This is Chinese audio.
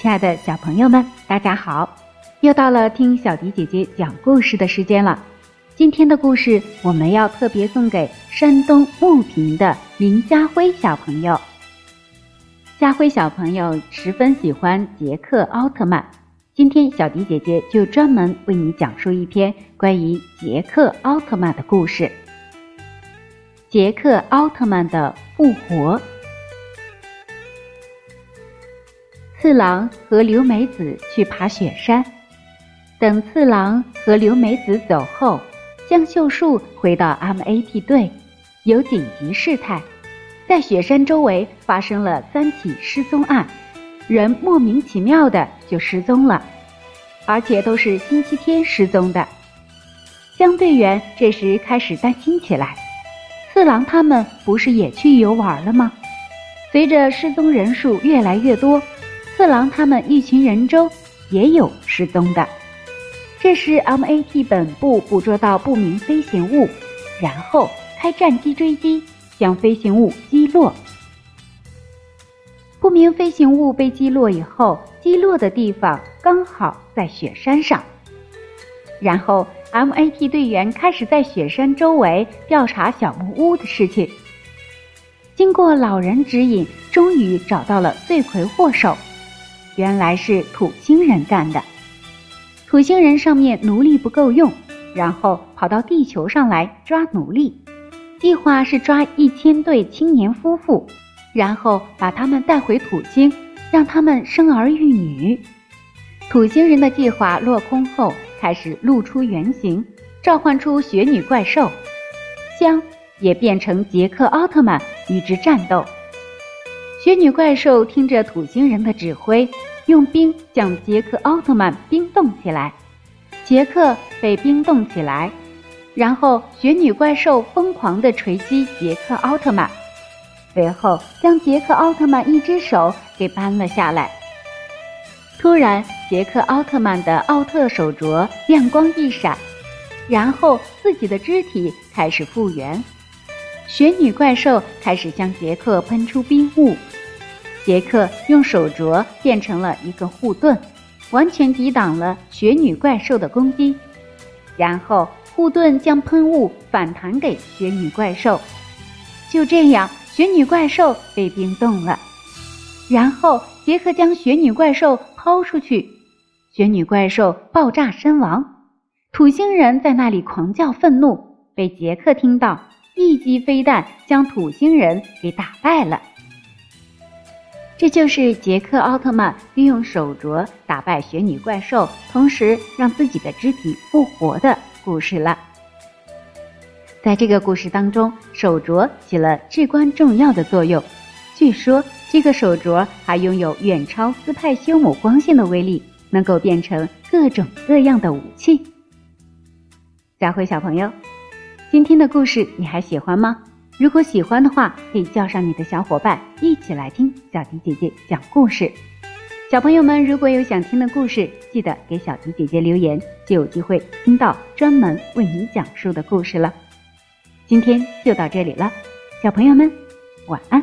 亲爱的小朋友们，大家好！又到了听小迪姐姐讲故事的时间了。今天的故事我们要特别送给山东牟平的林家辉小朋友。家辉小朋友十分喜欢杰克奥特曼，今天小迪姐姐就专门为你讲述一篇关于杰克奥特曼的故事。杰克奥特曼的复活。次郎和刘美子去爬雪山，等次郎和刘美子走后，江秀树回到 MAT 队，有紧急事态，在雪山周围发生了三起失踪案，人莫名其妙的就失踪了，而且都是星期天失踪的。江队员这时开始担心起来，次郎他们不是也去游玩了吗？随着失踪人数越来越多。次郎他们一群人中也有失踪的，这时 MAT 本部捕捉到不明飞行物，然后开战机追击，将飞行物击落。不明飞行物被击落以后，击落的地方刚好在雪山上，然后 MAT 队员开始在雪山周围调查小木屋的事情。经过老人指引，终于找到了罪魁祸首。原来是土星人干的。土星人上面奴隶不够用，然后跑到地球上来抓奴隶。计划是抓一千对青年夫妇，然后把他们带回土星，让他们生儿育女。土星人的计划落空后，开始露出原形，召唤出雪女怪兽，香也变成杰克奥特曼与之战斗。雪女怪兽听着土星人的指挥。用冰将杰克奥特曼冰冻起来，杰克被冰冻起来，然后雪女怪兽疯狂地锤击杰克奥特曼，随后将杰克奥特曼一只手给扳了下来。突然，杰克奥特曼的奥特手镯亮光一闪，然后自己的肢体开始复原，雪女怪兽开始向杰克喷出冰雾。杰克用手镯变成了一个护盾，完全抵挡了雪女怪兽的攻击。然后护盾将喷雾反弹给雪女怪兽，就这样，雪女怪兽被冰冻了。然后杰克将雪女怪兽抛出去，雪女怪兽爆炸身亡。土星人在那里狂叫愤怒，被杰克听到，一击飞弹将土星人给打败了。这就是杰克奥特曼利用手镯打败雪女怪兽，同时让自己的肢体复活的故事了。在这个故事当中，手镯起了至关重要的作用。据说这个手镯还拥有远超斯派修姆光线的威力，能够变成各种各样的武器。佳慧小朋友，今天的故事你还喜欢吗？如果喜欢的话，可以叫上你的小伙伴一起来听小迪姐姐讲故事。小朋友们，如果有想听的故事，记得给小迪姐姐留言，就有机会听到专门为你讲述的故事了。今天就到这里了，小朋友们晚安。